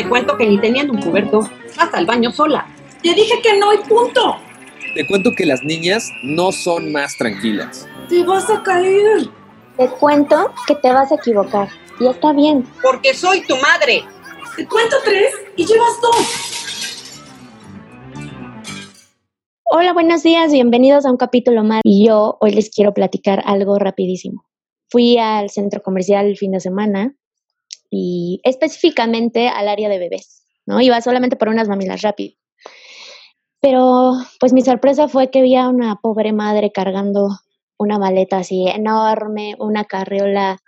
Te cuento que ni teniendo un cubierto, hasta el baño sola. Te dije que no y punto. Te cuento que las niñas no son más tranquilas. Te vas a caer. Te cuento que te vas a equivocar. Y está bien. Porque soy tu madre. Te cuento tres y llevas dos. Hola, buenos días, bienvenidos a un capítulo más. Y yo hoy les quiero platicar algo rapidísimo. Fui al centro comercial el fin de semana y específicamente al área de bebés, ¿no? Iba solamente por unas mamilas rápido. Pero pues mi sorpresa fue que vi a una pobre madre cargando una maleta así enorme, una carriola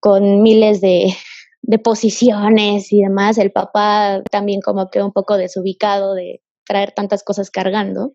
con miles de, de posiciones y demás. El papá también como que un poco desubicado de traer tantas cosas cargando.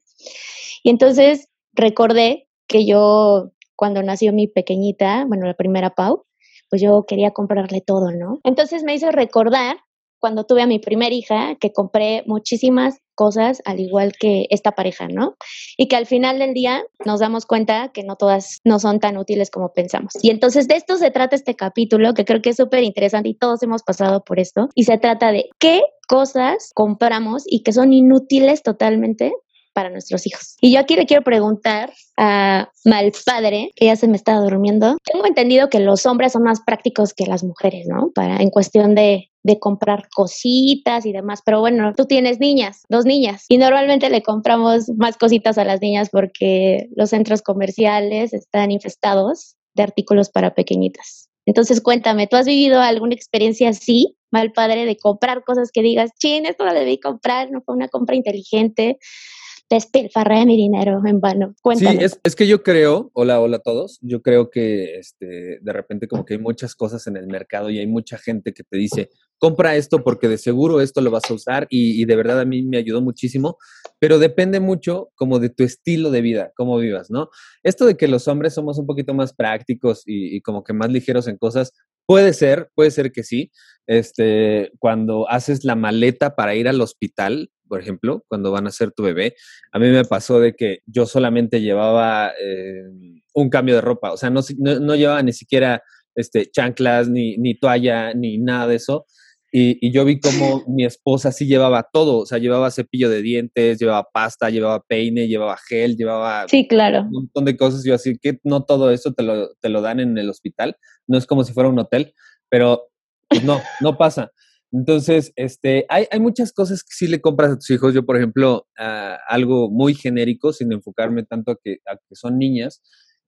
Y entonces recordé que yo, cuando nació mi pequeñita, bueno, la primera Pau, pues yo quería comprarle todo, ¿no? Entonces me hizo recordar cuando tuve a mi primera hija que compré muchísimas cosas al igual que esta pareja, ¿no? Y que al final del día nos damos cuenta que no todas no son tan útiles como pensamos. Y entonces de esto se trata este capítulo que creo que es súper interesante y todos hemos pasado por esto. Y se trata de qué cosas compramos y que son inútiles totalmente para nuestros hijos. Y yo aquí le quiero preguntar a Malpadre, que ya se me está durmiendo. Tengo entendido que los hombres son más prácticos que las mujeres, ¿no? Para en cuestión de de comprar cositas y demás. Pero bueno, tú tienes niñas, dos niñas, y normalmente le compramos más cositas a las niñas porque los centros comerciales están infestados de artículos para pequeñitas. Entonces cuéntame, ¿tú has vivido alguna experiencia así, mal padre, de comprar cosas que digas, chin, esto lo debí comprar, no fue una compra inteligente? Despilfarré mi dinero en vano. Cuéntame. Sí, es, es, que yo creo, hola, hola a todos, yo creo que este, de repente como que hay muchas cosas en el mercado y hay mucha gente que te dice, compra esto porque de seguro esto lo vas a usar y, y de verdad a mí me ayudó muchísimo, pero depende mucho como de tu estilo de vida, cómo vivas, ¿no? Esto de que los hombres somos un poquito más prácticos y, y como que más ligeros en cosas, Puede ser, puede ser que sí. Este, cuando haces la maleta para ir al hospital, por ejemplo, cuando van a ser tu bebé, a mí me pasó de que yo solamente llevaba eh, un cambio de ropa, o sea, no, no, no llevaba ni siquiera este, chanclas, ni, ni toalla, ni nada de eso. Y, y, yo vi como mi esposa sí llevaba todo, o sea, llevaba cepillo de dientes, llevaba pasta, llevaba peine, llevaba gel, llevaba sí, claro. un montón de cosas. Yo así que no todo eso te lo, te lo dan en el hospital, no es como si fuera un hotel, pero pues no, no pasa. Entonces, este, hay, hay muchas cosas que sí le compras a tus hijos. Yo, por ejemplo, uh, algo muy genérico, sin enfocarme tanto a que, a que son niñas,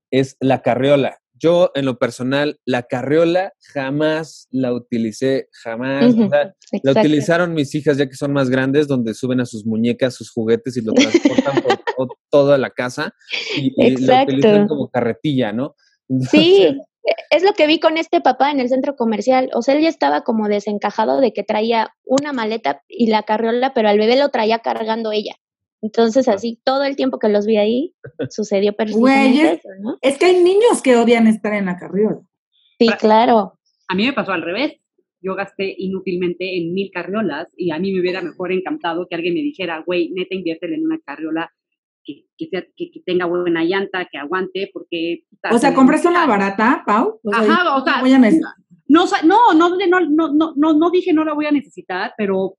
es la carriola. Yo, en lo personal, la carriola jamás la utilicé, jamás. Uh -huh, o sea, la utilizaron mis hijas ya que son más grandes, donde suben a sus muñecas, sus juguetes y lo transportan por, toda la casa y, y lo utilizan como carretilla, ¿no? Entonces, sí, es lo que vi con este papá en el centro comercial. O sea, él ya estaba como desencajado de que traía una maleta y la carriola, pero al bebé lo traía cargando ella. Entonces, así, todo el tiempo que los vi ahí, sucedió eso, ¿no? Es que hay niños que odian estar en la carriola. Sí, claro. A mí me pasó al revés. Yo gasté inútilmente en mil carriolas y a mí me hubiera mejor encantado que alguien me dijera, güey, neta, inviértele en una carriola que, que, sea, que, que, tenga buena llanta, que aguante, porque... O sea, ¿compraste una barata, Pau? O sea, Ajá, o sea, no, no, no, no, no, no, no dije no la voy a necesitar, pero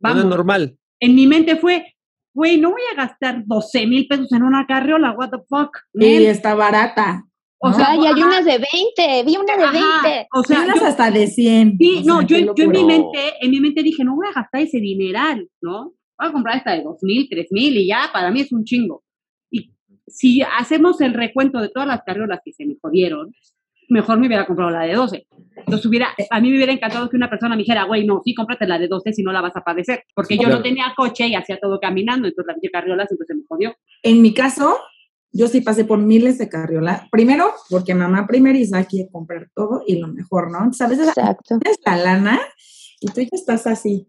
vamos. No normal. En mi mente fue, güey, no voy a gastar 12 mil pesos en una carriola, what the fuck. Y está barata. O sea, y hay unas de 20, vi una de ajá, 20. O sea, unas hasta de 100. Sí, o sea, no, yo, yo en mi mente, en mi mente dije, no voy a gastar ese dineral, ¿no? Voy a comprar esta de dos mil, tres mil y ya, para mí es un chingo. Y si hacemos el recuento de todas las carriolas que se me jodieron, mejor me hubiera comprado la de 12. Entonces hubiera, a mí me hubiera encantado que una persona me dijera, güey, no, sí, cómprate la de 12 si no la vas a padecer. Porque yo no tenía coche y hacía todo caminando, entonces la carriola siempre se me jodió. En mi caso, yo sí pasé por miles de carriolas. Primero, porque mamá primeriza quiere comprar todo y lo mejor, ¿no? Entonces, a veces Exacto. tienes la lana y tú ya estás así,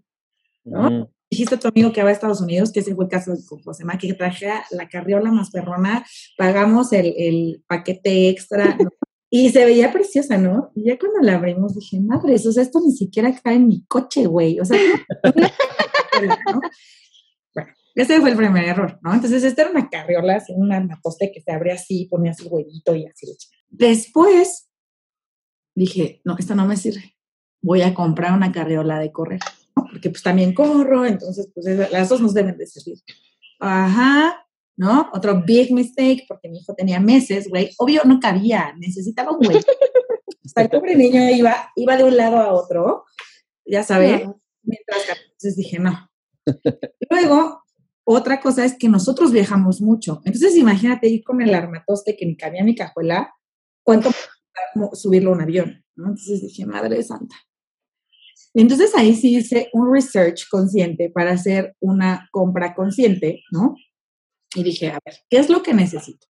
¿no? Mm dijiste a tu amigo que va a Estados Unidos, que ese fue el caso con José Ma, que traje la carriola más perrona, pagamos el, paquete extra, y se veía preciosa, ¿no? Y ya cuando la abrimos dije, madre, o sea, esto ni siquiera cae en mi coche, güey, o sea, ¿no? Bueno, ese fue el primer error, ¿no? Entonces, esta era una carriola, así, una, una poste que se abría así, ponías el huevito y así. Después dije, no, esta no me sirve, voy a comprar una carriola de correr. ¿No? Porque pues también corro, entonces pues las dos nos deben de servir. Ajá, ¿no? Otro big mistake, porque mi hijo tenía meses, güey. Obvio no cabía, necesitaba un güey. Hasta el pobre niño iba, iba de un lado a otro, ya sabes, mientras entonces dije, no. Luego, otra cosa es que nosotros viajamos mucho. Entonces, imagínate ir con el armatoste que ni cabía mi cajuela, ¿cuánto subirlo a un avión? Entonces dije, Madre Santa. Entonces ahí sí hice un research consciente para hacer una compra consciente, ¿no? Y dije, a ver, ¿qué es lo que necesito?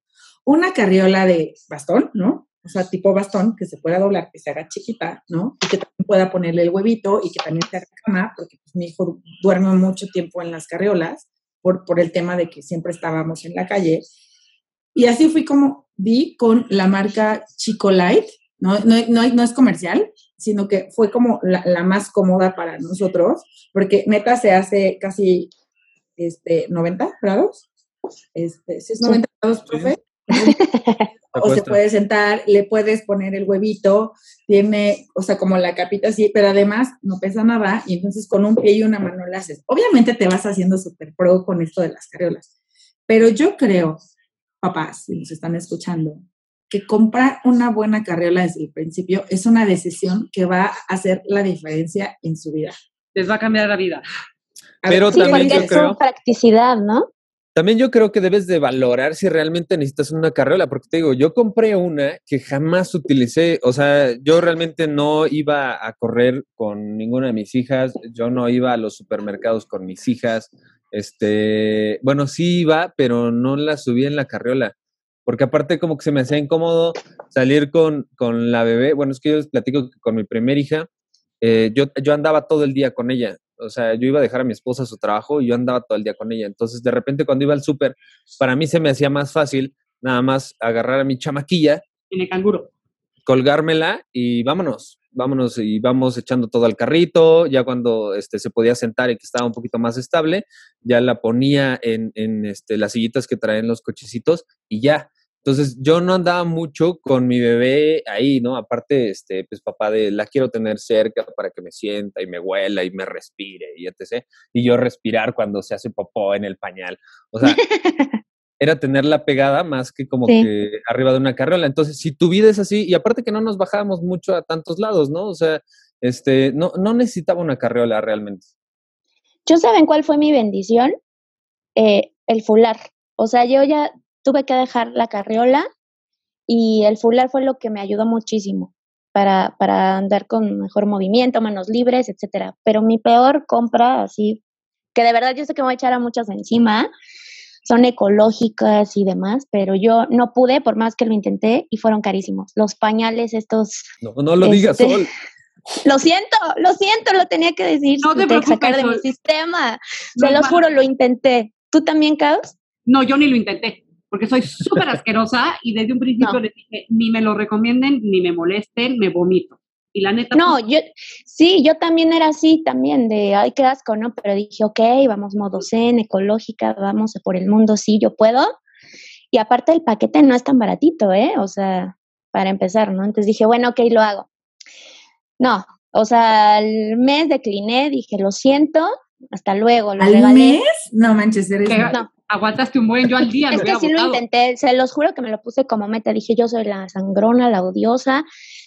Una carriola de bastón, ¿no? O sea, tipo bastón que se pueda doblar, que se haga chiquita, ¿no? Y que también pueda ponerle el huevito y que también se haga cama, porque pues, mi hijo duerme mucho tiempo en las carriolas por, por el tema de que siempre estábamos en la calle. Y así fui como vi con la marca Chico Light, no, no, no, es comercial, sino que fue como la, más cómoda para nosotros, porque neta se hace casi este, 90 grados. Este, si es 90 grados, profe. o se puede sentar, le puedes poner el huevito, tiene, o sea, como la capita así, pero además no pesa nada y entonces con un pie y una mano la haces. Obviamente te vas haciendo súper pro con esto de las carriolas, pero yo creo, papás, si nos están escuchando, que comprar una buena carriola desde el principio es una decisión que va a hacer la diferencia en su vida. Les va a cambiar la vida. Pero también yo creo, practicidad, ¿no? También yo creo que debes de valorar si realmente necesitas una carriola, porque te digo, yo compré una que jamás utilicé, o sea, yo realmente no iba a correr con ninguna de mis hijas, yo no iba a los supermercados con mis hijas, este, bueno, sí iba, pero no la subí en la carriola, porque aparte como que se me hacía incómodo salir con, con la bebé, bueno, es que yo les platico que con mi primera hija, eh, yo, yo andaba todo el día con ella, o sea, yo iba a dejar a mi esposa a su trabajo y yo andaba todo el día con ella. Entonces, de repente, cuando iba al súper, para mí se me hacía más fácil nada más agarrar a mi chamaquilla. En el canguro. Colgármela y vámonos, vámonos y vamos echando todo al carrito. Ya cuando este, se podía sentar y que estaba un poquito más estable, ya la ponía en, en este, las sillitas que traen los cochecitos y ya. Entonces yo no andaba mucho con mi bebé ahí, ¿no? Aparte, este, pues papá de la quiero tener cerca para que me sienta y me huela y me respire y etc. Y yo respirar cuando se hace popó en el pañal. O sea, era tenerla pegada más que como que arriba de una carriola. Entonces, si tu vida es así, y aparte que no nos bajábamos mucho a tantos lados, ¿no? O sea, este, no, no necesitaba una carriola realmente. ¿Yo saben cuál fue mi bendición? Eh, el fular. O sea, yo ya tuve que dejar la carriola y el fular fue lo que me ayudó muchísimo para, para andar con mejor movimiento, manos libres, etcétera. Pero mi peor compra, así, que de verdad yo sé que me voy a echar a muchas encima, son ecológicas y demás, pero yo no pude, por más que lo intenté, y fueron carísimos. Los pañales estos... No, no lo digas, este, Sol. Lo siento, lo siento, lo tenía que decir. No te preocupes, sacar de mi sistema. Se lo juro, lo intenté. ¿Tú también, Caos? No, yo ni lo intenté porque soy súper asquerosa y desde un principio les dije, ni me lo recomienden, ni me molesten, me vomito. Y la neta... No, pues, yo, sí, yo también era así, también, de, ay, qué asco, ¿no? Pero dije, ok, vamos modo zen, ecológica, vamos por el mundo, sí, yo puedo. Y aparte el paquete no es tan baratito, ¿eh? O sea, para empezar, ¿no? Entonces dije, bueno, ok, lo hago. No, o sea, al mes decliné, dije, lo siento, hasta luego. Lo ¿Al mes? No manches, eres... No, aguantaste un buen yo al día. es que sí lo intenté, se los juro que me lo puse como meta. Dije, yo soy la sangrona, la odiosa,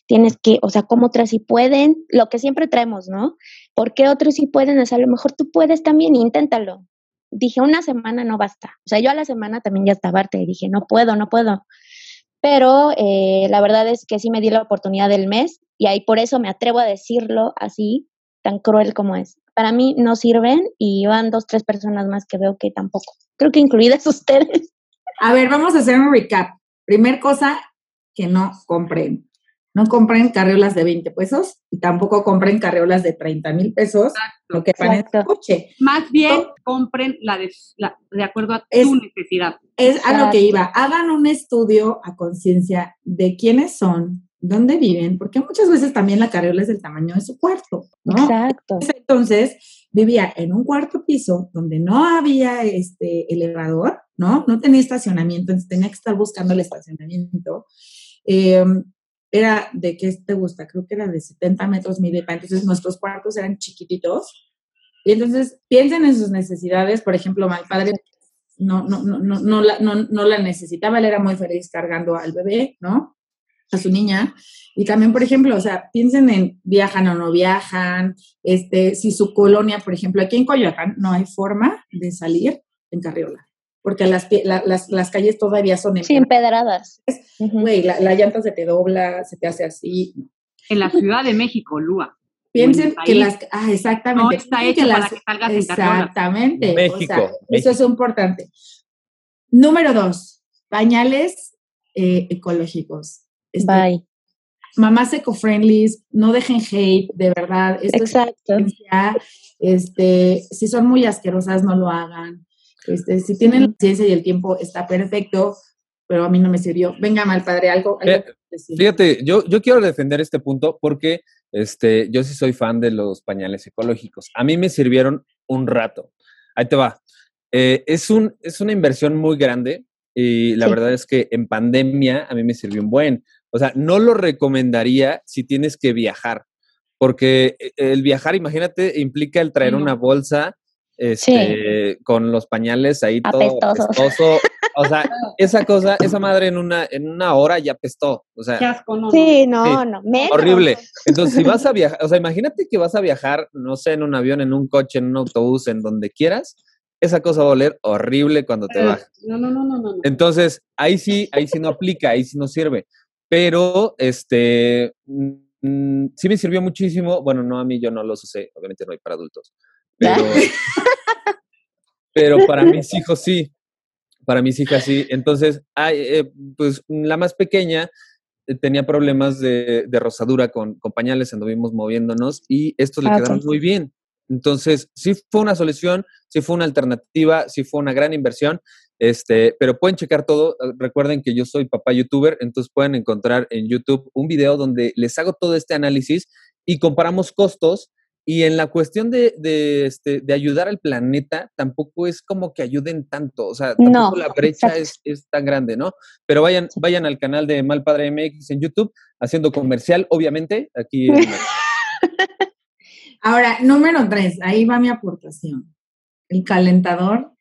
tienes que, o sea, como otras sí pueden, lo que siempre traemos, ¿no? ¿Por qué otros sí pueden? O sea, a lo mejor tú puedes también, inténtalo. Dije, una semana no basta. O sea, yo a la semana también ya estaba harta y dije, no puedo, no puedo. Pero eh, la verdad es que sí me di la oportunidad del mes y ahí por eso me atrevo a decirlo así, tan cruel como es para mí no sirven y van dos, tres personas más que veo que tampoco. Creo que incluidas ustedes. A ver, vamos a hacer un recap. Primer cosa, que no compren. No compren carriolas de 20 pesos y tampoco compren carriolas de 30 mil pesos, lo que parece coche. Más bien, compren la de, de acuerdo a tu necesidad. Es a lo que iba. Hagan un estudio a conciencia de quiénes son, dónde viven, porque muchas veces también la carriola es del tamaño de su cuarto, ¿no? Exacto. Entonces, vivía en un cuarto piso donde no había este elevador, ¿no? No tenía estacionamiento, entonces tenía que estar buscando el estacionamiento. Em, era de qué te gusta, creo que era de 70 metros mi depa, entonces nuestros cuartos eran chiquititos Y entonces piensen en sus necesidades, por ejemplo, mal padre no, no, no, no, no, la, no, no la necesitaba, él era muy feliz cargando al bebé, ¿no? A su niña. Y también, por ejemplo, o sea, piensen en viajan o no viajan, este, si su colonia, por ejemplo, aquí en Coyoacán no hay forma de salir en carriola, porque las, las, las calles todavía son empedradas. Güey, la, la, llanta se te dobla, se te hace así. En la Ciudad de México, Lua. Piensen que las, ah, exactamente. No está hecho que las, para que Exactamente. México, o sea, Eso es importante. Número dos, pañales eh, ecológicos. Este, Bye. Mamás eco-friendly, no dejen hate, de verdad. Esto Exacto. Es este, si son muy asquerosas, no lo hagan. Este, si tienen la ciencia y el tiempo, está perfecto, pero a mí no me sirvió. Venga, mal padre, algo. algo eh, fíjate, yo, yo quiero defender este punto porque este, yo sí soy fan de los pañales ecológicos. A mí me sirvieron un rato. Ahí te va. Eh, es, un, es una inversión muy grande y la verdad es que en pandemia a mí me sirvió un buen. O sea, no lo recomendaría si tienes que viajar, porque eh, el viajar, imagínate, implica el traer una bolsa este, con los pañales ahí todo apestoso. O sea, esa cosa, esa madre en una, en una hora ya apestó. O sea, sí, no, no. Horrible. Entonces, si vas a viajar, o sea, imagínate que vas a viajar, no sé, en un avión, en un coche, en un autobús, en donde quieras, esa cosa va a oler horrible cuando te. No, no, no, no, no. Entonces, ahí sí, ahí sí no aplica, ahí sí no sirve. Pero, este, mm, sí me sirvió muchísimo. Bueno, no a mí, yo no los usé, obviamente no hay para adultos. Pero, pero para mis hijos sí para mis hijas sí. Entonces, eh, pues la más pequeña eh, tenía problemas de, rosadura con, con, pañales, anduvimos moviéndonos y estos le ah, quedaron muy bien. Entonces, sí fue una solución, sí fue una alternativa, sí fue una gran inversión, este, pero pueden checar todo. Eh, recuerden que yo soy papá youtuber, entonces pueden encontrar en YouTube un video donde les hago todo este análisis y comparamos costos y en la cuestión de, de, este, de ayudar al planeta, tampoco es como que ayuden tanto, o sea, tampoco la brecha es, es, tan grande, ¿no? Pero vayan, vayan al canal de Mal Padre MX en YouTube, haciendo comercial, obviamente, aquí. Ahora, número tres, ahí va mi aportación. El calentador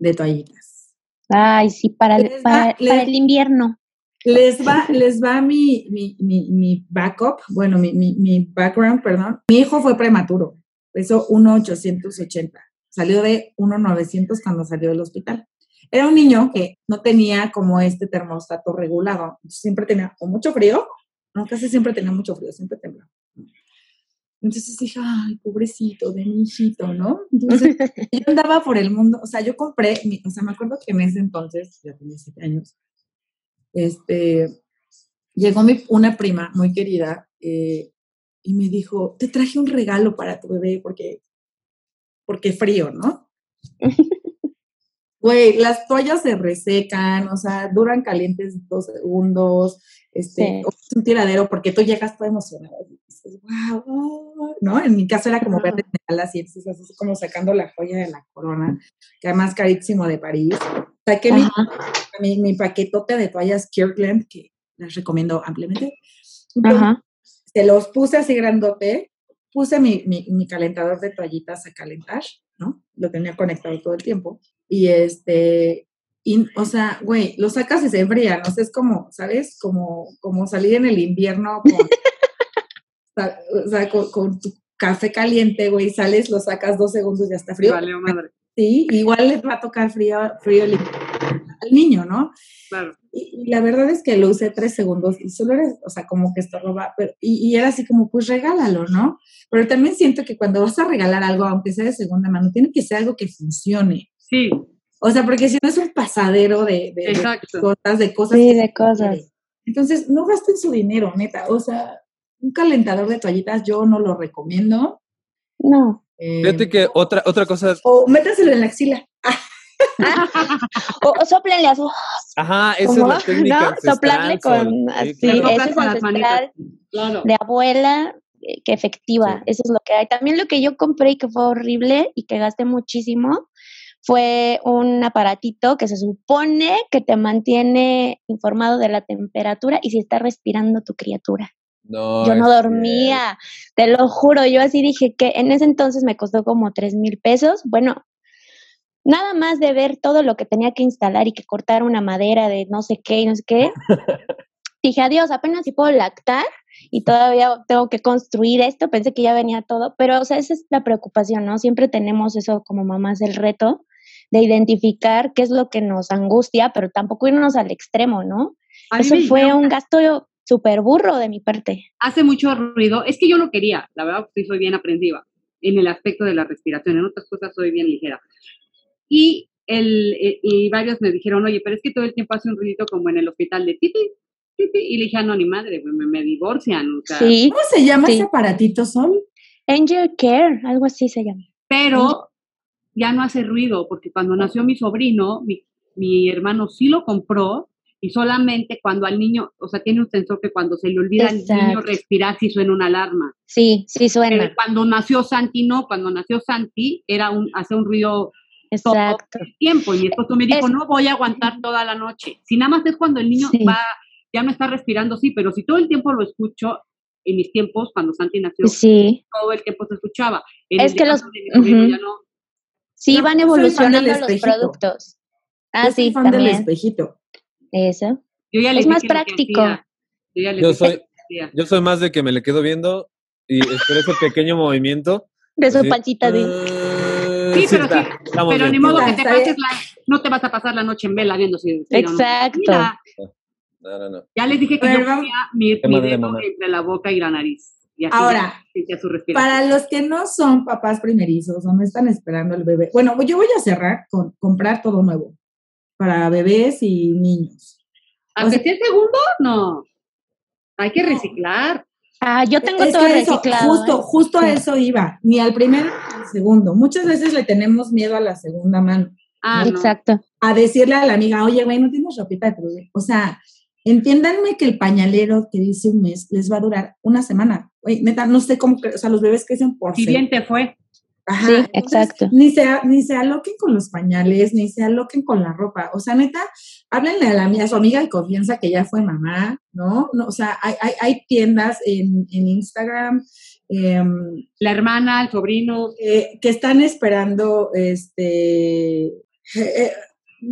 de toallitas. Ay, sí, para, para el invierno. Les va, les va mi, mi, mi, backup, bueno, mi, mi, background, perdón. Mi hijo fue prematuro, pesó 1,880. Salió de 1,900 cuando salió del hospital. Era un niño que no tenía como este termostato regulado. Siempre tenía o mucho frío, no, casi siempre tenía mucho frío, siempre temblaba. Entonces dije, ay, pobrecito de mi hijito, ¿no? Entonces yo andaba por el mundo, o sea, yo compré, o sea, me acuerdo que en ese entonces, ya tenía siete años, este, llegó mi, una prima muy querida eh, y me dijo, te traje un regalo para tu bebé porque, porque frío, ¿no? Güey, las toallas se resecan, o sea, duran calientes dos segundos, este, es un tiradero porque tú llegas todo emocionado y dices, wow, ¿no? En mi caso era como verde así, así como sacando la joya de la corona, que además carísimo de París. Saqué mi, mi, mi, paquetote de toallas Kirkland, que les recomiendo ampliamente. Se los puse así grandote, puse mi, mi, mi calentador de toallitas a calentar, ¿no? Lo tenía conectado todo el tiempo y este, y, o sea, güey, lo sacas y se enfría, no sé, es como, ¿sabes? Como, como salir en el invierno con, o sea, con, tu café caliente, güey, sales, lo sacas dos segundos y ya está frío. Vale, madre. Sí, igual le va a tocar frío, frío al niño, ¿no? Claro. Y, la verdad es que lo usé tres segundos y solo era, o sea, como que esto roba, pero, y, y, era así como, pues regálalo, ¿no? Pero también siento que cuando vas a regalar algo, aunque sea de segunda mano, tiene que ser algo que funcione. Sí. O sea, porque si no es un pasadero de, cosas, de cosas. Sí, de cosas. Entonces, no gasten su dinero, neta. O sea, un calentador de toallitas yo no lo recomiendo. No. Eh, Fíjate que otra, otra cosa. O métaselo en la axila. o, o soplenle a su. Ajá, esa es la técnica. ¿no? Soplarle con. Así, sí, es con las manitas. Claro. De abuela, eh, que efectiva. Eso es lo que hay. También lo que yo compré y que fue horrible y que gasté muchísimo fue un aparatito que se supone que te mantiene informado de la temperatura y si está respirando tu criatura. No, yo no dormía, te lo juro, yo así dije que en ese entonces me costó como tres mil pesos. Bueno, nada más de ver todo lo que tenía que instalar y que cortar una madera de no sé qué y no sé qué. dije, adiós, apenas si puedo lactar y todavía tengo que construir esto, pensé que ya venía todo, pero o sea, esa es la preocupación, ¿no? Siempre tenemos eso como mamás, el reto de identificar qué es lo que nos angustia, pero tampoco irnos al extremo, ¿no? Eso fue un gasto súper burro de mi parte. Hace mucho ruido. Es que yo lo quería, la verdad, sí soy bien aprensiva en el aspecto de la respiración. En otras cosas soy bien ligera. Y, el, eh, y varios me dijeron, oye, pero es que todo el tiempo hace un ruidito como en el hospital de titi, titi. Y le dije, ah, no, ni madre, me, me divorcian. O sea, Sí, ¿Cómo se llama Sí. ese aparatito, Sol? Angel Care, algo así se llama. pero ya no hace ruido, porque cuando nació mi sobrino, mi, mi hermano sí lo compró y solamente cuando al niño, o sea, tiene un sensor que cuando se le olvida al niño respirar, sí suena una alarma. Sí, sí Pero suena. cuando nació Santi, no, cuando nació Santi, era un, hacía un ruido todo Exacto. el tiempo. Y mi esposo me dijo, Es- no voy a aguantar toda la noche. Si nada más es cuando el niño Sí. va, ya no está respirando, sí, pero si todo el tiempo lo escucho, en mis tiempos, cuando Santi nació, Sí, todo el tiempo se escuchaba. En Es que los- ya no. sí van evolucionando los espejito. productos. Ah, Yo soy sí, fan del también. espejito. Eso. Yo ya Es les más dije lo que práctico. Yo ya soy, yo más de que me le quedo viendo y espero ese pequeño movimiento. De su así. pancita de... Ah, Sí, pero está, sí, Pero bien. ni modo que te pases la, no te vas a pasar la noche en vela viendo si si no, no. Exacto. Mira, No, no, no. ya les dije que Pero yo ponía mi, mi de dedo mamá. entre la boca y la nariz. Y así Ahora, su respiración. Para los que no son papás primerizos o no están esperando al bebé, bueno, yo voy a cerrar con comprar todo nuevo para bebés y niños. Aunque o sea- sea el segundo, no. Hay que reciclar. Ah, yo tengo Es todo que eso, reciclado. justo, ¿eh? justo a Sí. eso iba, ni al primero ni al segundo. Muchas veces le tenemos miedo a la segunda mano, Ah, no. Exacto. a decirle a la amiga, oye, güey, no tienes ropita de bebé. O sea, entiéndanme que el pañalero que dice un mes les va a durar una semana. Oye, neta, no sé cómo, o sea, los bebés crecen por Si semana. bien te fue. Ajá, Sí, entonces, exacto. Ni se, ni se aloquen con los pañales, ni se aloquen con la ropa. O sea, neta, háblenle a, la, a su amiga de confianza que ya fue mamá, ¿no? no o sea, hay, hay, hay tiendas en, en Instagram em, La hermana, el sobrino. eh, que están esperando este eh, eh,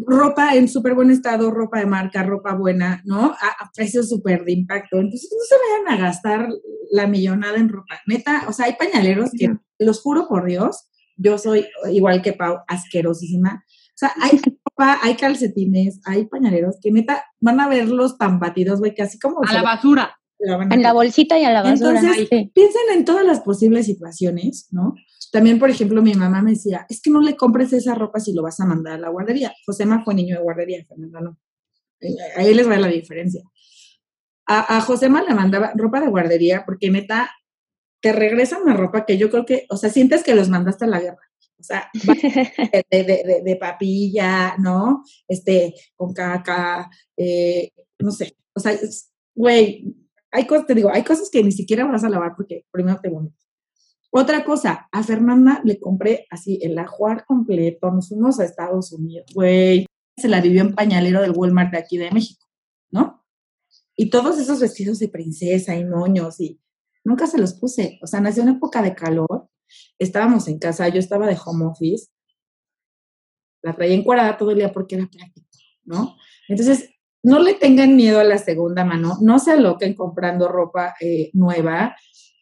ropa en súper buen estado, ropa de marca, ropa buena, ¿no? A, a precios súper de impacto. Entonces, no se vayan a gastar la millonada en ropa. Neta, o sea, hay pañaleros que. Los juro por Dios, yo soy igual que Pau, asquerosísima. O sea, hay ropa, hay calcetines, hay pañaleros que neta van a verlos tan batidos, güey, que así como... A se la basura. la van a En la bolsita y a la basura. Entonces, sí. piensen en todas las posibles situaciones, ¿no? También, por ejemplo, mi mamá me decía, es que no le compres esa ropa si lo vas a mandar a la guardería. Josema fue niño de guardería, Fernanda no. Eh, Ahí les va la diferencia. A, a Josema le mandaba ropa de guardería porque neta, te regresan la ropa que yo creo que, o sea, sientes que los mandaste a la guerra. O sea, de, de, de- de papilla, ¿no? Este, con caca, eh, no sé. O sea, güey, hay cosas, te digo, hay cosas que ni siquiera vas a lavar porque primero te vomitas. Otra cosa, a Fernanda le compré así el ajuar completo, nos fuimos a Estados Unidos, güey, se la vivió en pañalero del Walmart de aquí de México, ¿no? Y todos esos vestidos de princesa y moños y nunca se los puse, o sea, nació en época de calor, estábamos en casa, yo estaba de home office, la traía encuadrada todo el día porque era práctico, ¿no? Entonces, no le tengan miedo a la segunda mano, no se aloquen comprando ropa eh, nueva,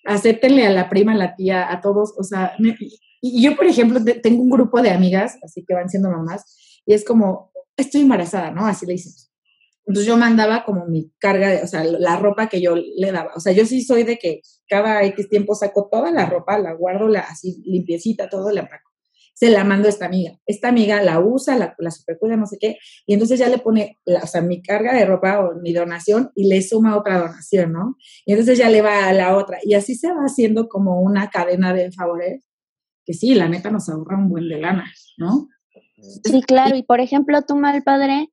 acéptenle a la prima, a la tía, a todos, o sea, y yo, por ejemplo, te- tengo un grupo de amigas, así que van siendo mamás, y es como, estoy embarazada, ¿no? Así le dicen. Entonces yo mandaba como mi carga, de, o sea, la ropa que yo le daba. O sea, yo sí soy de que cada X tiempo saco toda la ropa, la guardo la, así limpiecita, todo la empaco. Se la mando a esta amiga. Esta amiga la usa, la, la supercuida, no sé qué, y entonces ya le pone, o sea, mi carga de ropa o mi donación y le suma otra donación, ¿no? Y entonces ya le va a la otra. Y así se va haciendo como una cadena de favores, que sí, la neta nos ahorra un buen de lana, ¿no? Sí, claro. Y por ejemplo, tú, mal padre,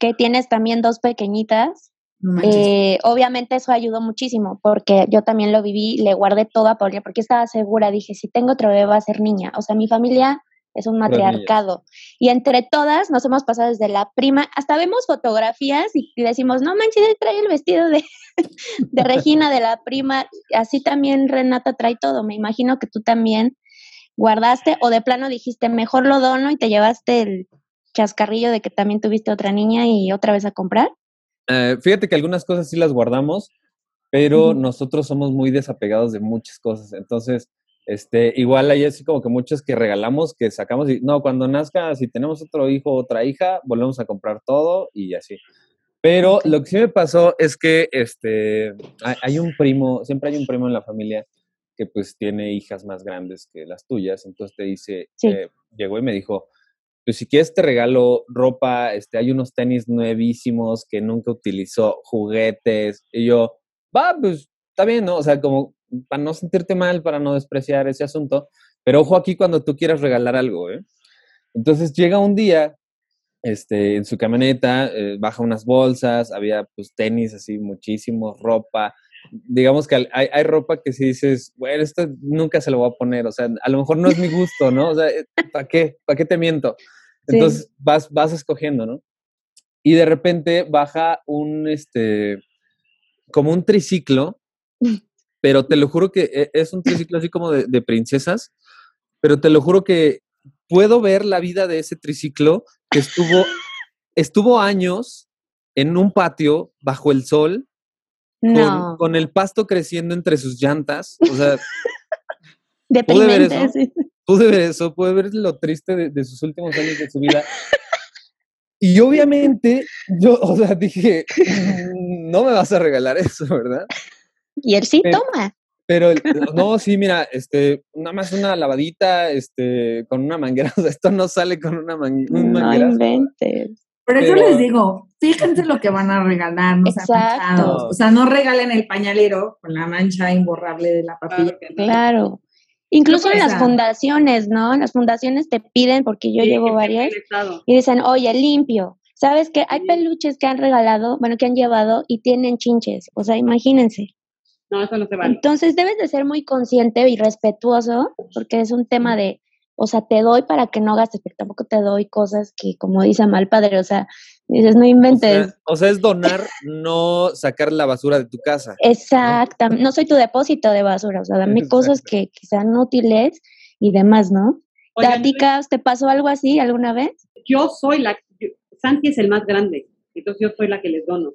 que tienes también dos pequeñitas, No eh, obviamente eso ayudó muchísimo, porque yo también lo viví, le guardé todo a Paulina, porque estaba segura, dije, si tengo otro bebé va a ser niña. O sea, mi familia es un matriarcado. Y entre todas nos hemos pasado desde la prima, hasta vemos fotografías y decimos, no manches, trae el vestido de, de Regina, de la prima, así también Renata trae todo. Me imagino que tú también guardaste o de plano dijiste, mejor lo dono y te llevaste el chascarrillo de que también tuviste otra niña y otra vez a comprar. Eh, fíjate que algunas cosas sí las guardamos, pero nosotros somos muy desapegados de muchas cosas. Entonces, este, igual hay así como que muchos que regalamos, que sacamos y no, cuando nazca, si tenemos otro hijo o otra hija, volvemos a comprar todo y así. Pero lo que sí me pasó es que este, hay, un primo, siempre hay un primo en la familia que pues tiene hijas más grandes que las tuyas, entonces te dice, eh, llegó y me dijo, pues si quieres te regalo ropa, este, hay unos tenis nuevísimos que nunca utilizó, juguetes, y yo, va, pues está bien, ¿no? O sea, como para no sentirte mal, para no despreciar ese asunto, pero ojo aquí cuando tú quieras regalar algo, ¿eh? Entonces llega un día, este, en su camioneta, eh, baja unas bolsas, había pues tenis así, muchísimos, ropa, digamos que hay, hay, ropa que si dices, bueno, esto nunca se lo voy a poner, o sea, a lo mejor no es mi gusto, ¿no? O sea, eh, ¿para qué? ¿Para qué te miento? Entonces vas, vas escogiendo, ¿no? Y de repente baja un, este, como un triciclo, pero te lo juro que e, es un triciclo así como de, de princesas, pero te lo juro que puedo ver la vida de ese triciclo que estuvo, estuvo años en un patio bajo el sol con, el pasto creciendo entre sus llantas. O sea, pude ver eso. Pude ver eso, pude ver lo triste de, sus últimos años de su vida. Y obviamente, yo, o sea, dije, mm, no me vas a regalar eso, ¿verdad? Y él sí toma. Pero no, sí, mira, este, nada más una lavadita, este, con una manguera. O sea, esto no sale con una, manguera. No inventes. Pero, yo les digo, fíjense lo que van a regalar, no Exacto. O sea, no regalen el pañalero con la mancha imborrable de la papilla. Claro. Incluso en las fundaciones, ¿no? Las fundaciones te piden, porque yo llevo varias, y dicen, oye, limpio. ¿Sabes que Hay peluches que han regalado, bueno, que han llevado y tienen chinches. O sea, imagínense. No, eso no se vale. Entonces debes de ser muy consciente y respetuoso, porque es un tema de o sea, te doy para que no gastes, pero tampoco te doy cosas que, como dice mal padre, o sea, dices, no inventes. O sea, es donar, no sacar la basura de tu casa. Exactamente, ¿no? soy tu depósito de basura, o sea, dame cosas que, sean útiles y demás, ¿no? Oigan, ¿te pasó algo así alguna vez? Yo soy la, Santi es el más grande, entonces yo soy la que les dono.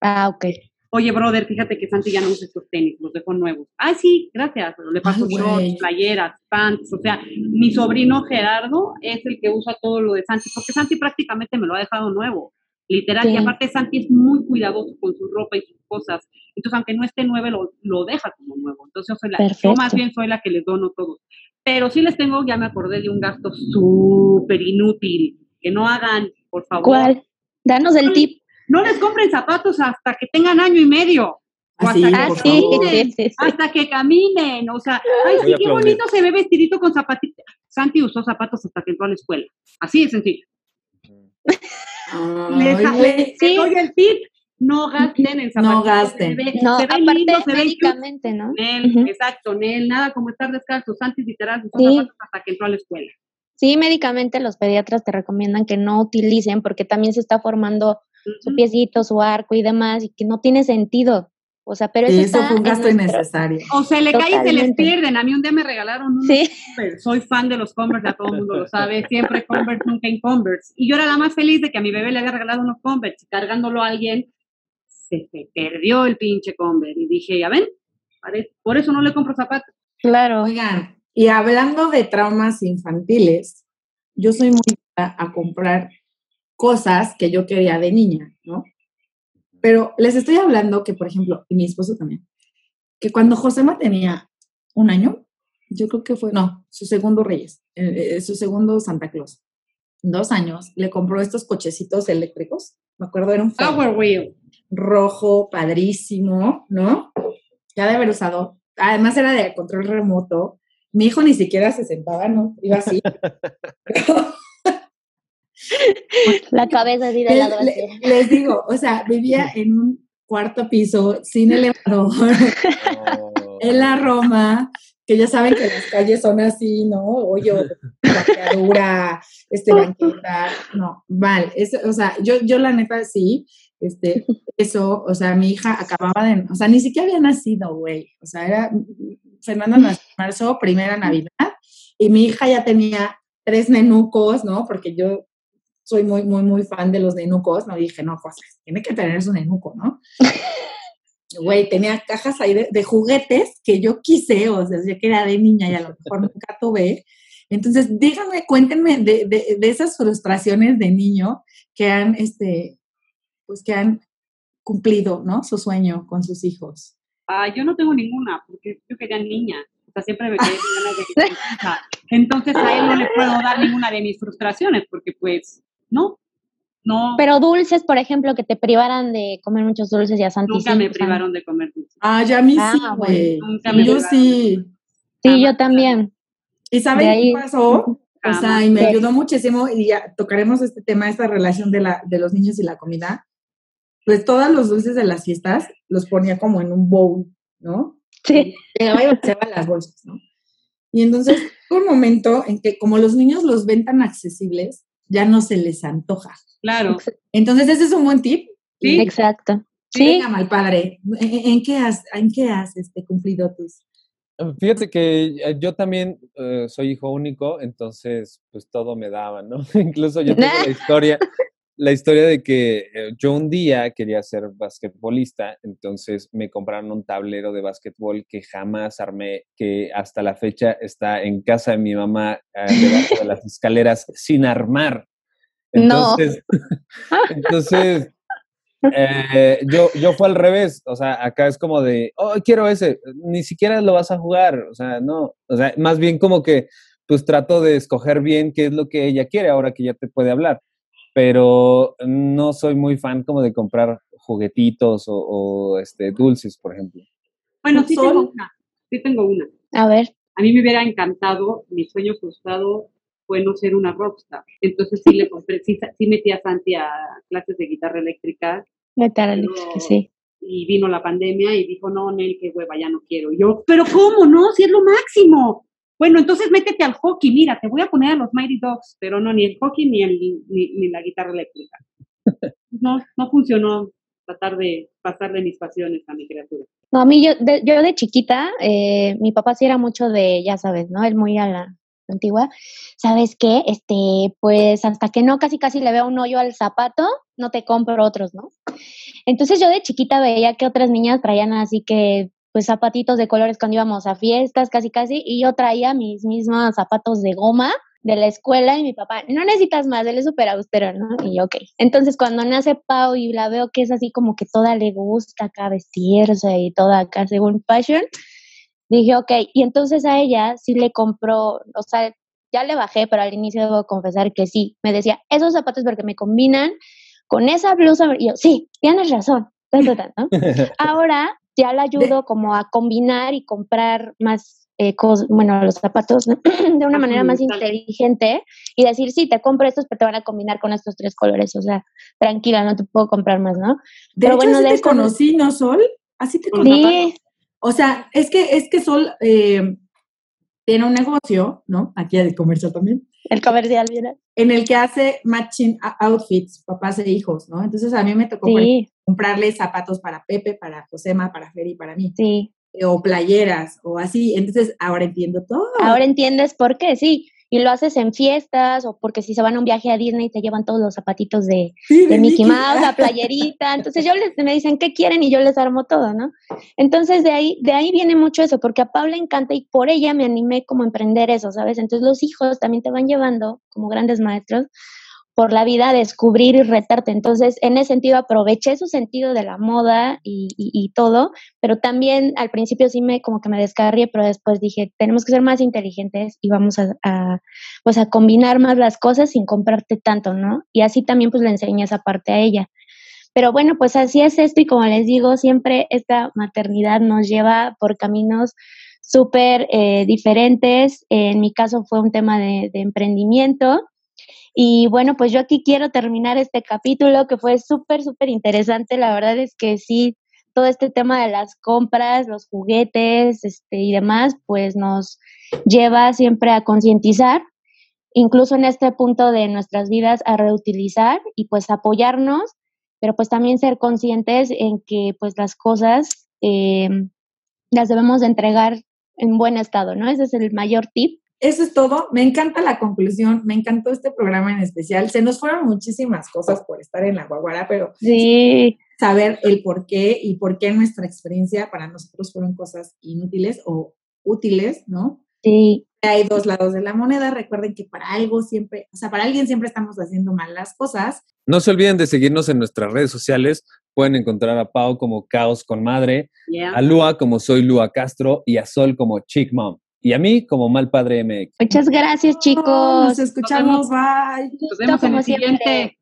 Ah, ok oye, brother, fíjate que Santi ya no usa estos tenis, los dejó nuevos. Ah, sí, gracias, le paso shorts, playeras, pants, o sea, mi sobrino Gerardo es el que usa todo lo de Santi, porque Santi prácticamente me lo ha dejado nuevo, literal, y aparte Santi es muy cuidadoso con su ropa y sus cosas, entonces aunque no esté nuevo, lo, deja como nuevo, entonces yo, más bien soy la que les dono todo. Pero sí les tengo, ya me acordé de un gasto súper inútil, que no hagan, por favor. ¿Cuál? Danos el tip no les compren zapatos hasta que tengan año y medio. O hasta, que hasta que caminen, o sea, ay, sí, qué bonito se ve vestidito con zapatitos. Santi usó zapatos hasta que entró a la escuela. Así de sencillo. les, sí. doy el tip, no gasten en zapatos. No gasten. Se ve, no, se ve aparte lindo, se ¿no? Nel, Exacto, Nel, nada como estar descalzo. Santi literal usó zapatos hasta que entró a la escuela. Sí, médicamente los pediatras te recomiendan que no utilicen porque también se está formando su piecito, su arco y demás, y que no tiene sentido. O sea, pero eso, fue un gasto innecesario. O se le cae y se les pierden. A mí un día me regalaron un ¿Sí? Soy fan de los Converse, ya todo el mundo lo sabe. Siempre Converse, nunca en Converse. Y yo era la más feliz de que a mi bebé le había regalado unos Converse. Cargándolo a alguien, se, perdió el pinche Converse. Y dije, ya ven, por eso no le compro zapatos. Claro. Oigan, y hablando de traumas infantiles, yo soy muy a comprar cosas que yo quería de niña, ¿no? Pero les estoy hablando que, por ejemplo, y mi esposo también, que cuando Josema tenía un año, yo creo que fue, no, su segundo Reyes, eh, eh, su segundo Santa Claus, dos años, le compró estos cochecitos eléctricos, me acuerdo, era un Power Wheel. rojo, padrísimo, ¿no? Ya de haber usado, además era de control remoto, mi hijo ni siquiera se sentaba, ¿no? Iba así. La cabeza así de lado. Les, digo, o sea, vivía en un cuarto piso, sin elevador, en la Roma, que ya saben que las calles son así, ¿no? Hoyo, copiadura, este banqueta, no, vale, o sea, yo, yo la neta sí, este, eso, o sea, mi hija acababa de, o sea, ni siquiera había nacido, güey, o sea, era, Fernando nació en marzo, primera Navidad, y mi hija ya tenía tres nenucos, ¿no? Porque yo soy muy, muy, muy fan de los nenucos, no dije, no, pues tiene que tener su nenuco, ¿no? Güey, tenía cajas ahí de, juguetes que yo quise, o sea, ya que era de niña y a lo mejor nunca tuve. Entonces, díganme, cuéntenme de, de, de, esas frustraciones de niño que han, este, pues que han cumplido, ¿no? Su sueño con sus hijos. Ah, yo no tengo ninguna, porque yo quería niña. O sea, siempre me quedé con ganas de que Entonces a él no le puedo dar ninguna de mis frustraciones, porque pues, no, no. Pero dulces, por ejemplo, que te privaran de comer muchos dulces y a Nunca me privaron de comer dulces. Ah, ya a mí sí, ah, güey. Yo sí. Sí, yo también. ¿Y saben qué pasó? O sea, y me ayudó muchísimo, y ya tocaremos este tema, esta relación de, la, de los niños y la comida. Pues todos los dulces de las fiestas los ponía como en un bowl, ¿no? Sí. Llegaba y vaciaba las bolsas, ¿no? Y entonces, un momento en que como los niños los ven tan accesibles, ya no se les antoja. Claro. Entonces, ese es un buen tip. Sí. Exacto. Sí. Venga, mal padre. ¿En, qué has, en qué has este, cumplido tus Fíjate que eh, yo también eh, soy hijo único, entonces pues todo me daba, ¿no? Incluso yo tengo la historia, la historia de que eh, yo un día quería ser basquetbolista, entonces me compraron un tablero de basquetbol que jamás armé, que hasta la fecha está en casa de mi mamá debajo de las escaleras sin armar. Entonces, entonces eh, yo, yo fue al revés, o sea, acá es como de, oh, quiero ese, ni siquiera lo vas a jugar, o sea, no, o sea, más bien como que, pues trato de escoger bien qué es lo que ella quiere ahora que ya te puede hablar, pero no soy muy fan como de comprar juguetitos o, este, dulces, por ejemplo. Bueno, sí tengo una, sí tengo una. A ver. A mí me hubiera encantado, mi sueño frustrado fue no ser una rockstar. Entonces sí le compré, sí, metí a Santi a clases de guitarra eléctrica. Guitarra eléctrica, sí. Y vino la pandemia y dijo, no, Nel, qué hueva, ya no quiero. yo, pero ¿cómo no? Si es lo máximo. Bueno, entonces métete al hockey, mira, te voy a poner a los Mighty Dogs, pero no, ni el hockey ni, el, ni, la guitarra eléctrica. No, no funcionó tratar de pasar de mis pasiones a mi criatura. No, a mí yo de, yo de chiquita, eh, mi papá sí era mucho de, ya sabes, ¿no? Él muy a la, antigua, ¿sabes qué? Este, pues hasta que no casi casi le veo un hoyo al zapato, no te compro otros, ¿no? Entonces yo de chiquita veía que otras niñas traían así que pues zapatitos de colores cuando íbamos a fiestas, casi casi, y yo traía mis mismos zapatos de goma de la escuela y mi papá, no necesitas más, él es súper austero, ¿no? Y yo, ok. Entonces cuando nace Pau y la veo que es así como que toda le gusta acá vestirse y toda acá según fashion, dije, ok, y entonces a ella sí le compró, o sea, ya le bajé, pero al inicio debo confesar que sí, me decía, esos zapatos porque me combinan con esa blusa, y yo, sí, tienes razón, Ahora ya la ayudo como a combinar y comprar más eh, bueno, los zapatos de una manera más inteligente y decir, sí, te compro estos, pero te van a combinar con estos tres colores, o sea, tranquila, no te puedo comprar más, ¿no? De pero bueno, de te conocí, ¿no, Sol? Así te conocí. Sí, o sea, es que, es que Sol eh, tiene un negocio, ¿no? Aquí hay de comercio también. El comercial, mira. En el que hace matching outfits, papás e hijos, ¿no? Entonces a mí me tocó comprarle zapatos para Pepe, para Josema, para Feri, para mí. Sí. O playeras, o así. Entonces ahora entiendo todo. Ahora entiendes por qué, sí y lo haces en fiestas o porque si se van a un viaje a Disney te llevan todos los zapatitos de, Mickey Mouse, la playerita. Entonces yo les me dicen qué quieren y yo les armo todo, ¿no? Entonces de ahí de ahí viene mucho eso, porque a Paula encanta y por ella me animé como a emprender eso, ¿sabes? Entonces los hijos también te van llevando como grandes maestros por la vida, descubrir y retarte. Entonces, en ese sentido, aproveché su sentido de la moda y, todo, pero también al principio sí me como que me descarrié, pero después dije, tenemos que ser más inteligentes y vamos a, pues a combinar más las cosas sin comprarte tanto, ¿no? Y así también pues le enseñé esa parte a ella. Pero bueno, pues así es esto y como les digo, siempre esta maternidad nos lleva por caminos súper eh, diferentes. En mi caso fue un tema de emprendimiento y bueno, pues yo aquí quiero terminar este capítulo que fue súper, súper interesante. La verdad es que sí, todo este tema de las compras, los juguetes este, y demás, pues nos lleva siempre a concientizar. incluso en este punto de nuestras vidas, a reutilizar y pues apoyarnos, pero pues también ser conscientes en que pues las cosas eh, las debemos de entregar en buen estado, ¿no? Ese es el mayor tip. Eso es todo. Me encanta la conclusión. Me encantó este programa en especial. Se nos fueron muchísimas cosas por estar en la Guaguara, pero sí. saber el por qué y por qué nuestra experiencia para nosotros fueron cosas inútiles o útiles, ¿no? Sí. Hay dos lados de la moneda. Recuerden que para algo siempre, o sea, para alguien siempre estamos haciendo mal las cosas. No se olviden de seguirnos en nuestras redes sociales. Pueden encontrar a Pau como Caos con Madre, Yeah. a Lua como Soy Lua Castro y a Sol como Chick Mom. Y a mí como Mal Padre MX. Muchas gracias, chicos. Nos escuchamos. Bye. Nos vemos en el siempre. siguiente.